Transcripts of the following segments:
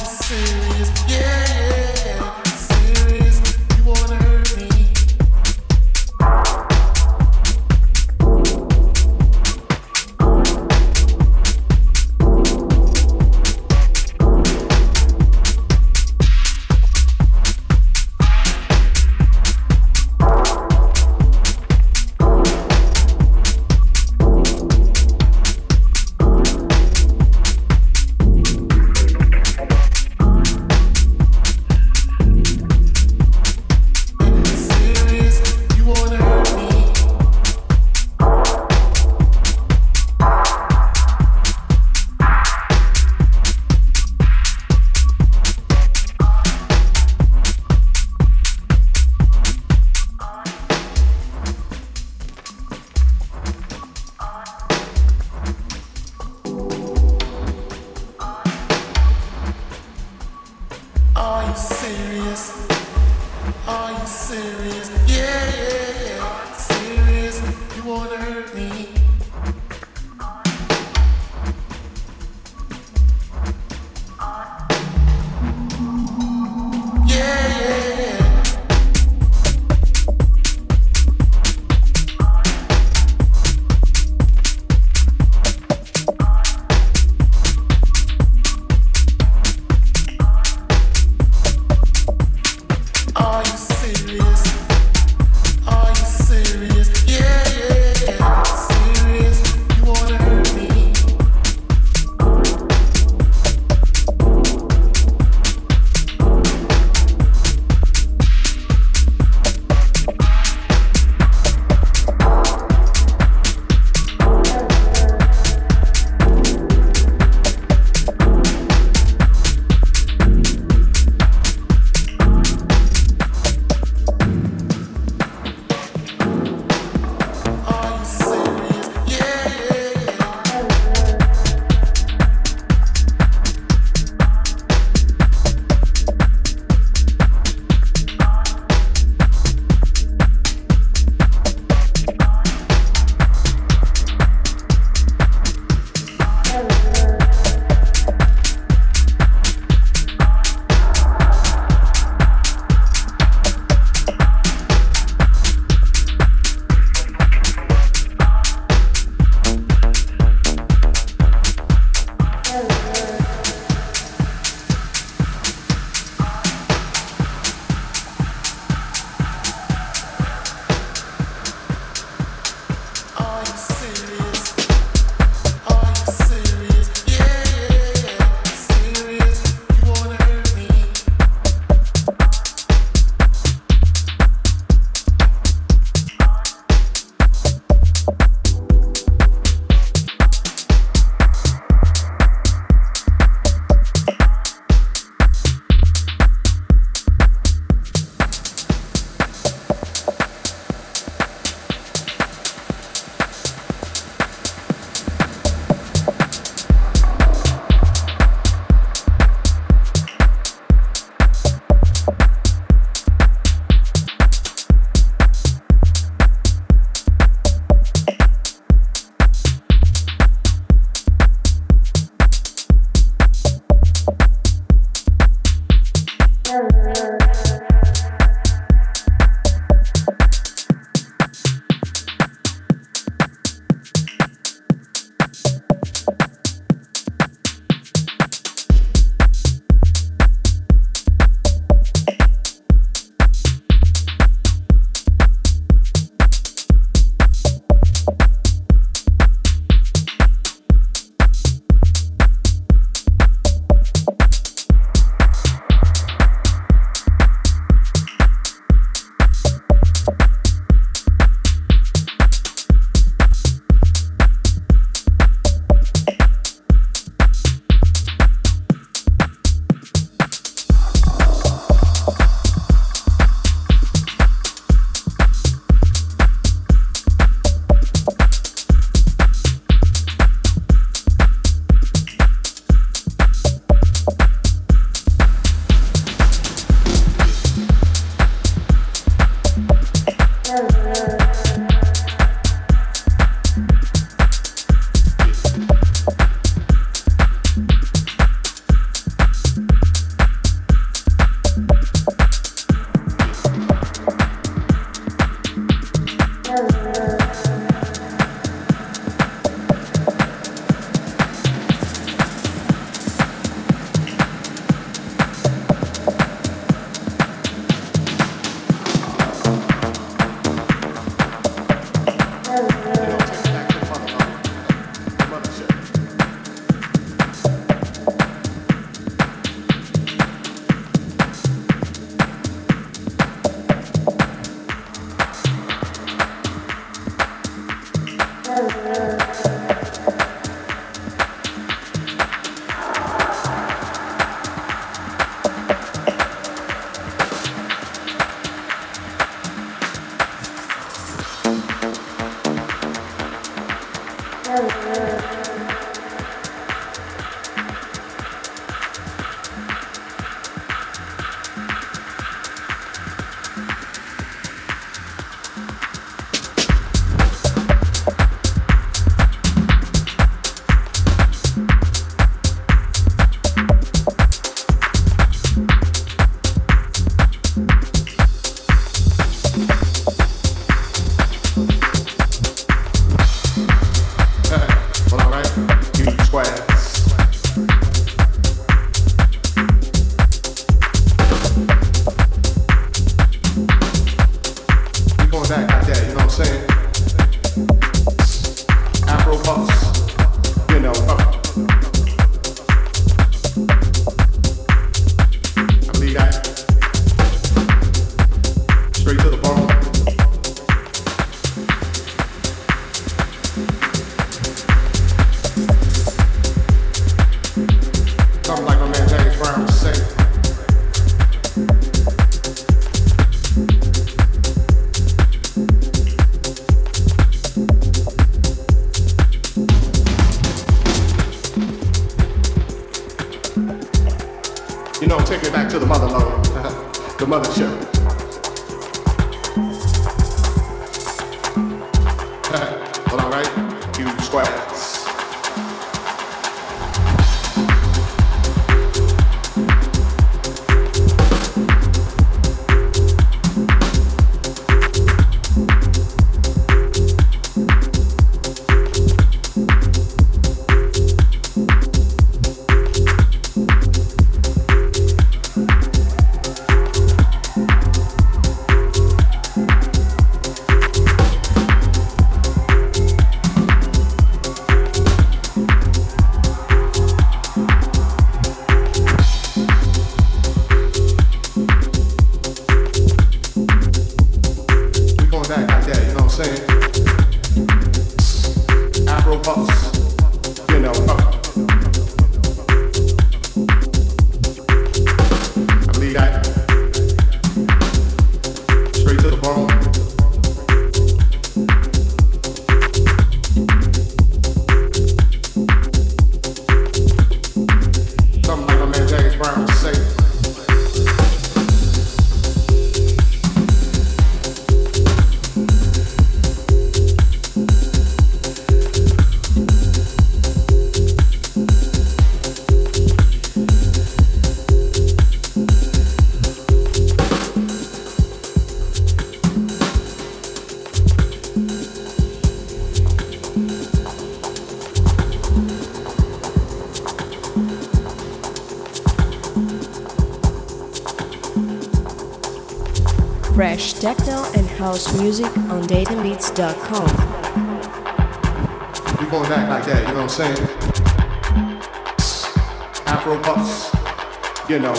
serious? House music on Datenbits.com. We going back like that, you know what I'm saying? Afro puffs, you know.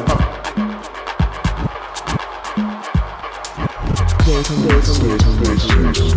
Dayton, Dayton, Dayton,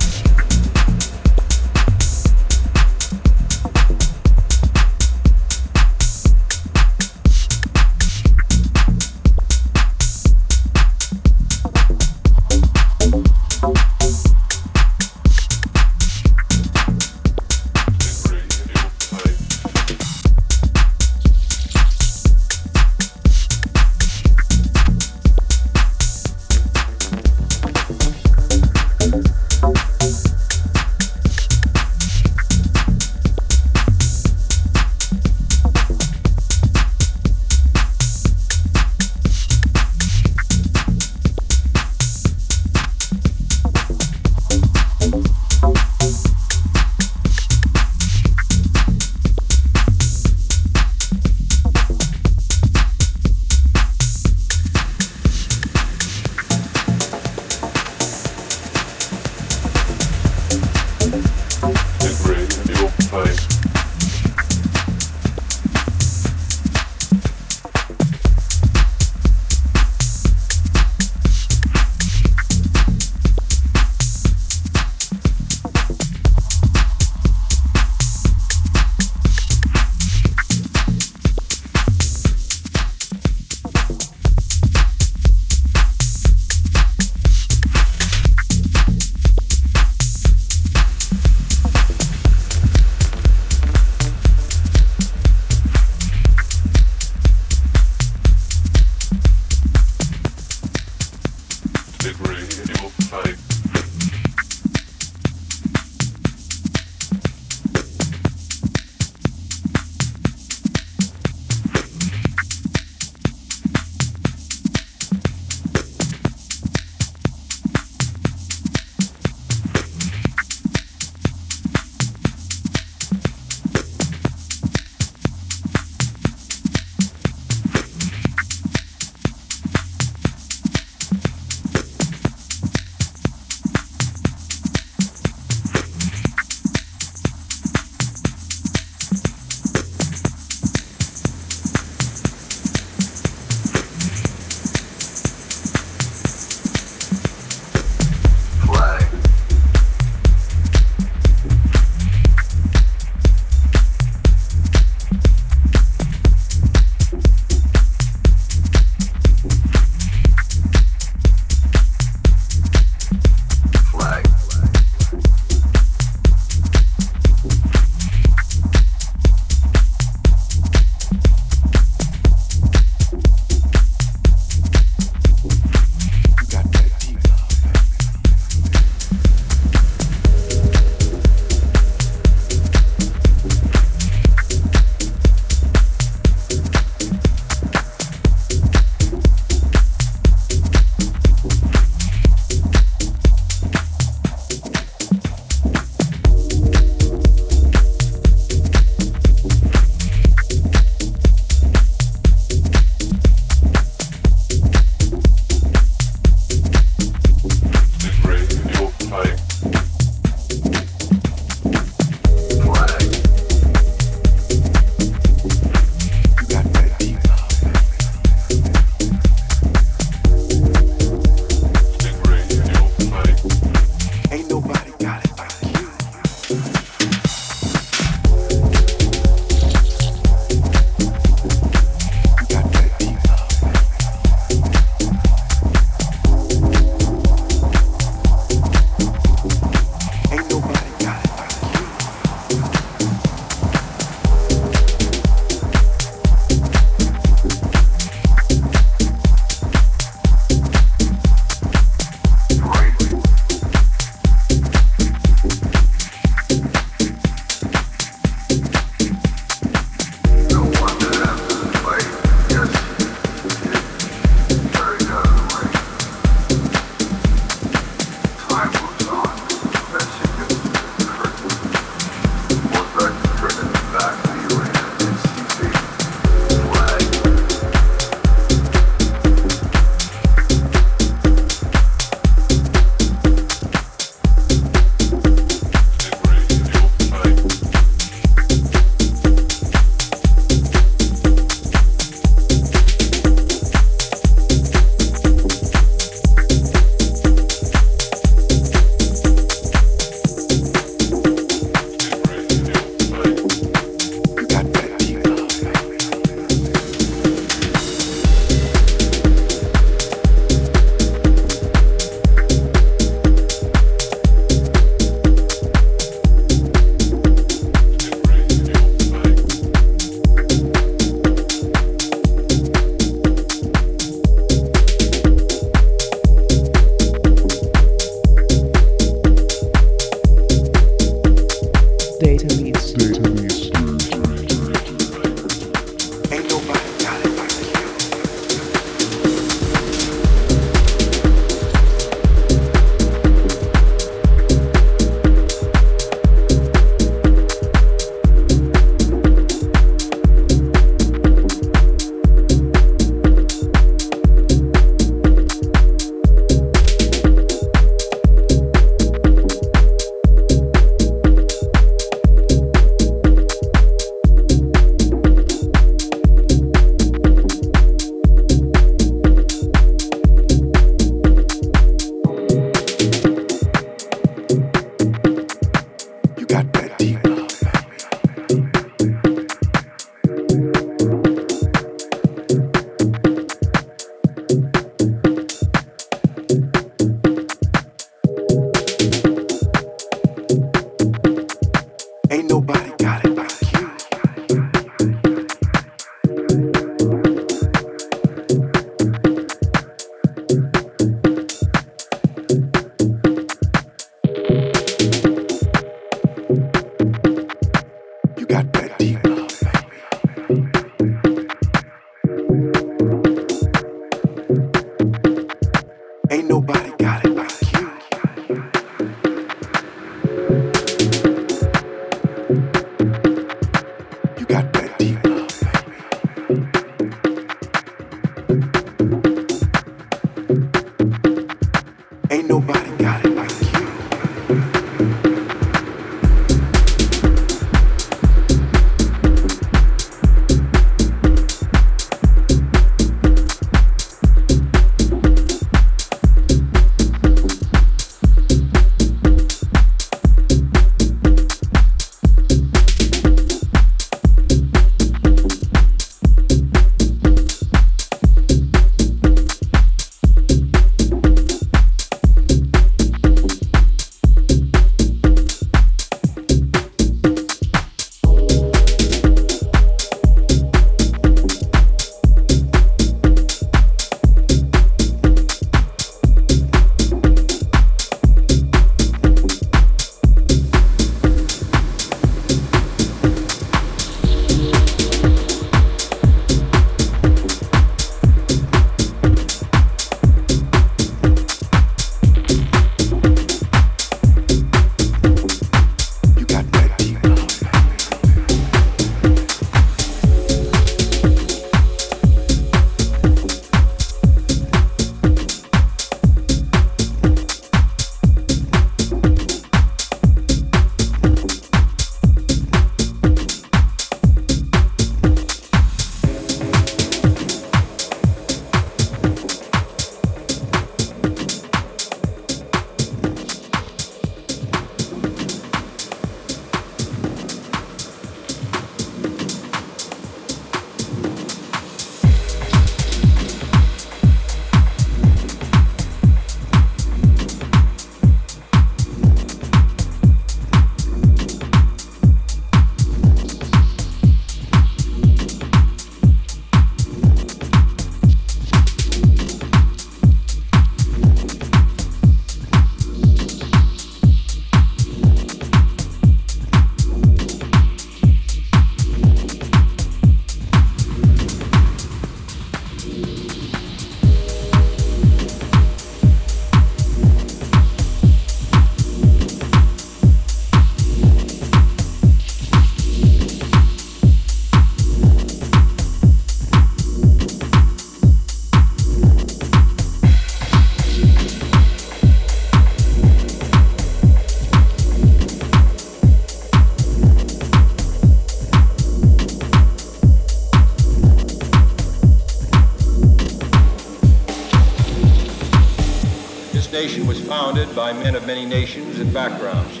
by men of many nations and backgrounds.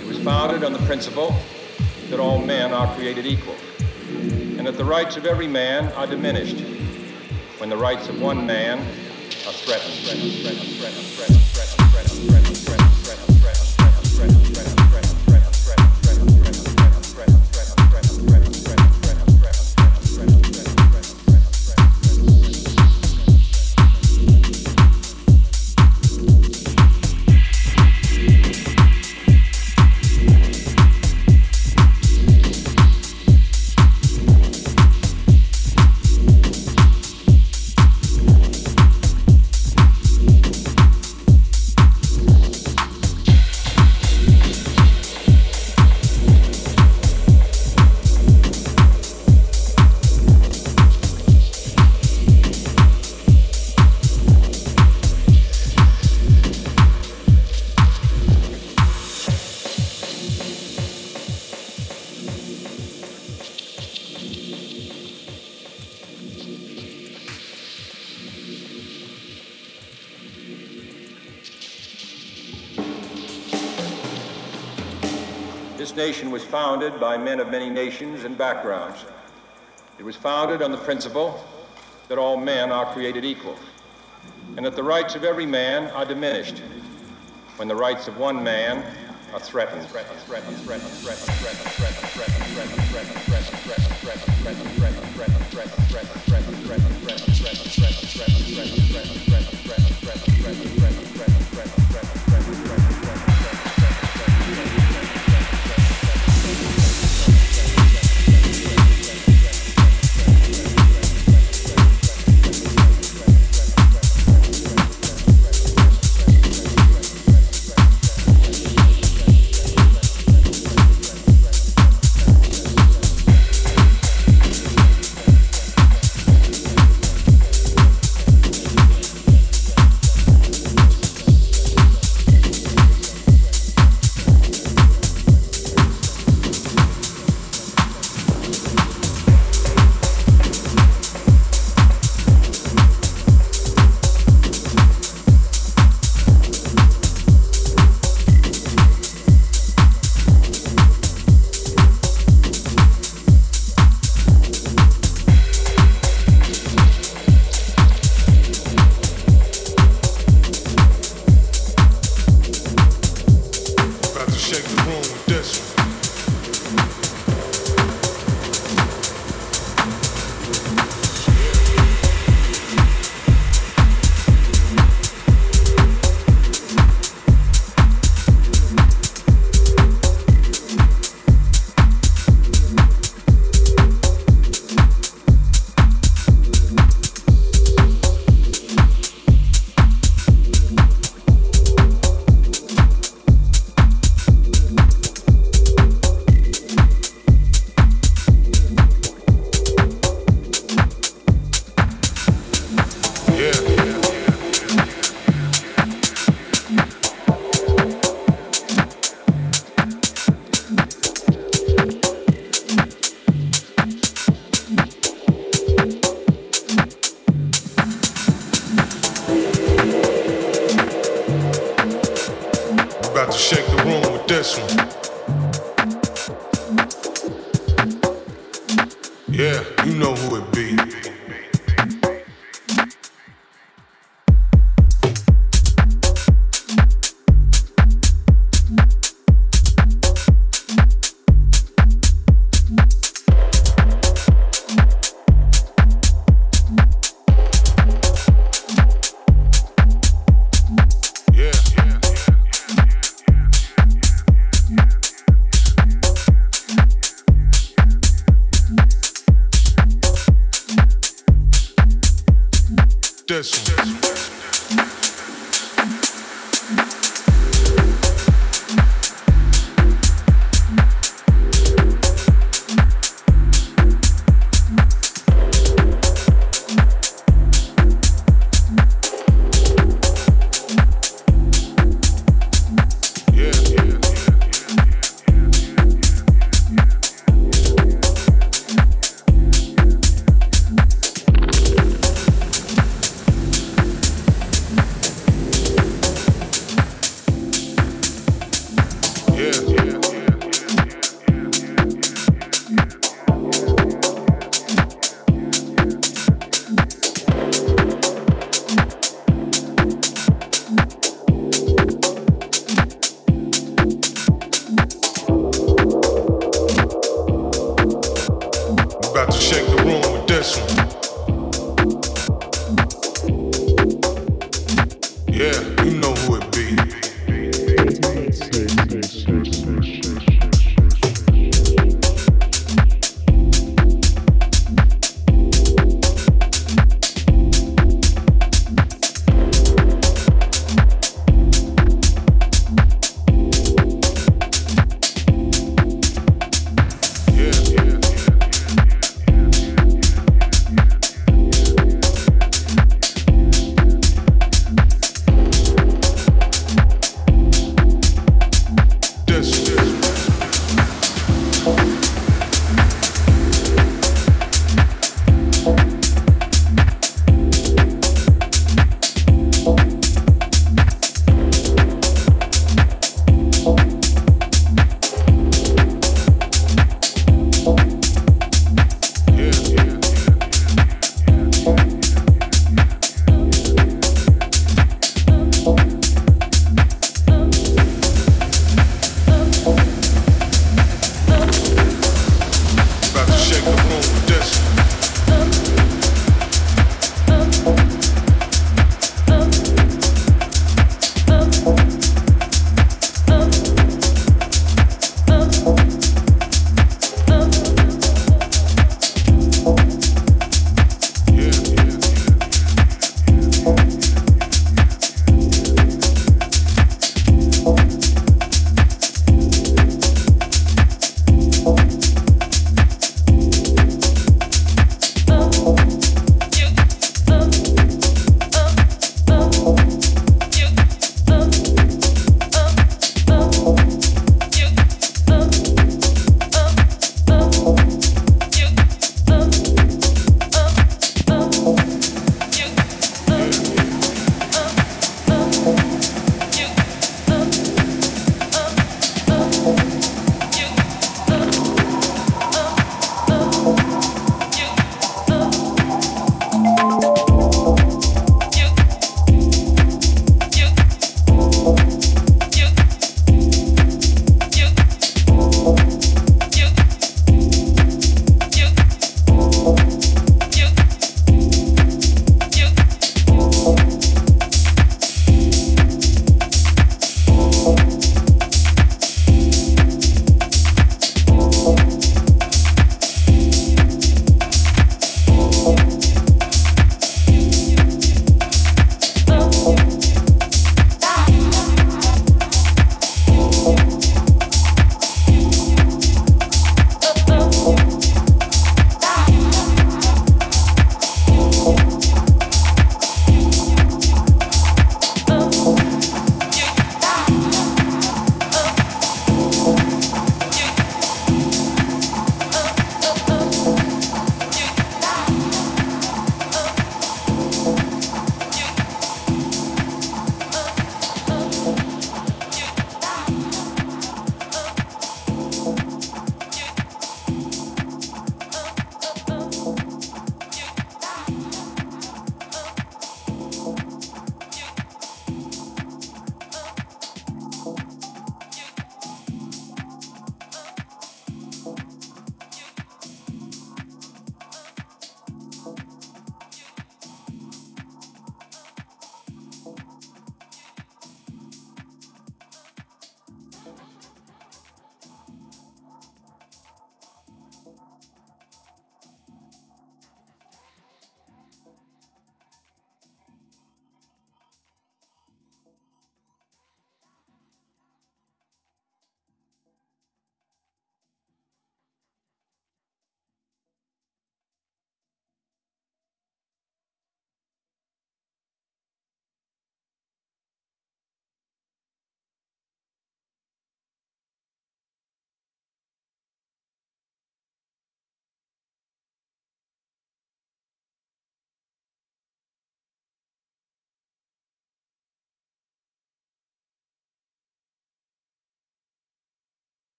It was founded on the principle that all men are created equal, and that the rights of every man are diminished when the rights of one man are threatened. threatened, threatened, threatened founded by men of many nations and backgrounds. It was founded on the principle that all men are created equal and that the rights of every man are diminished when the rights of one man are threatened.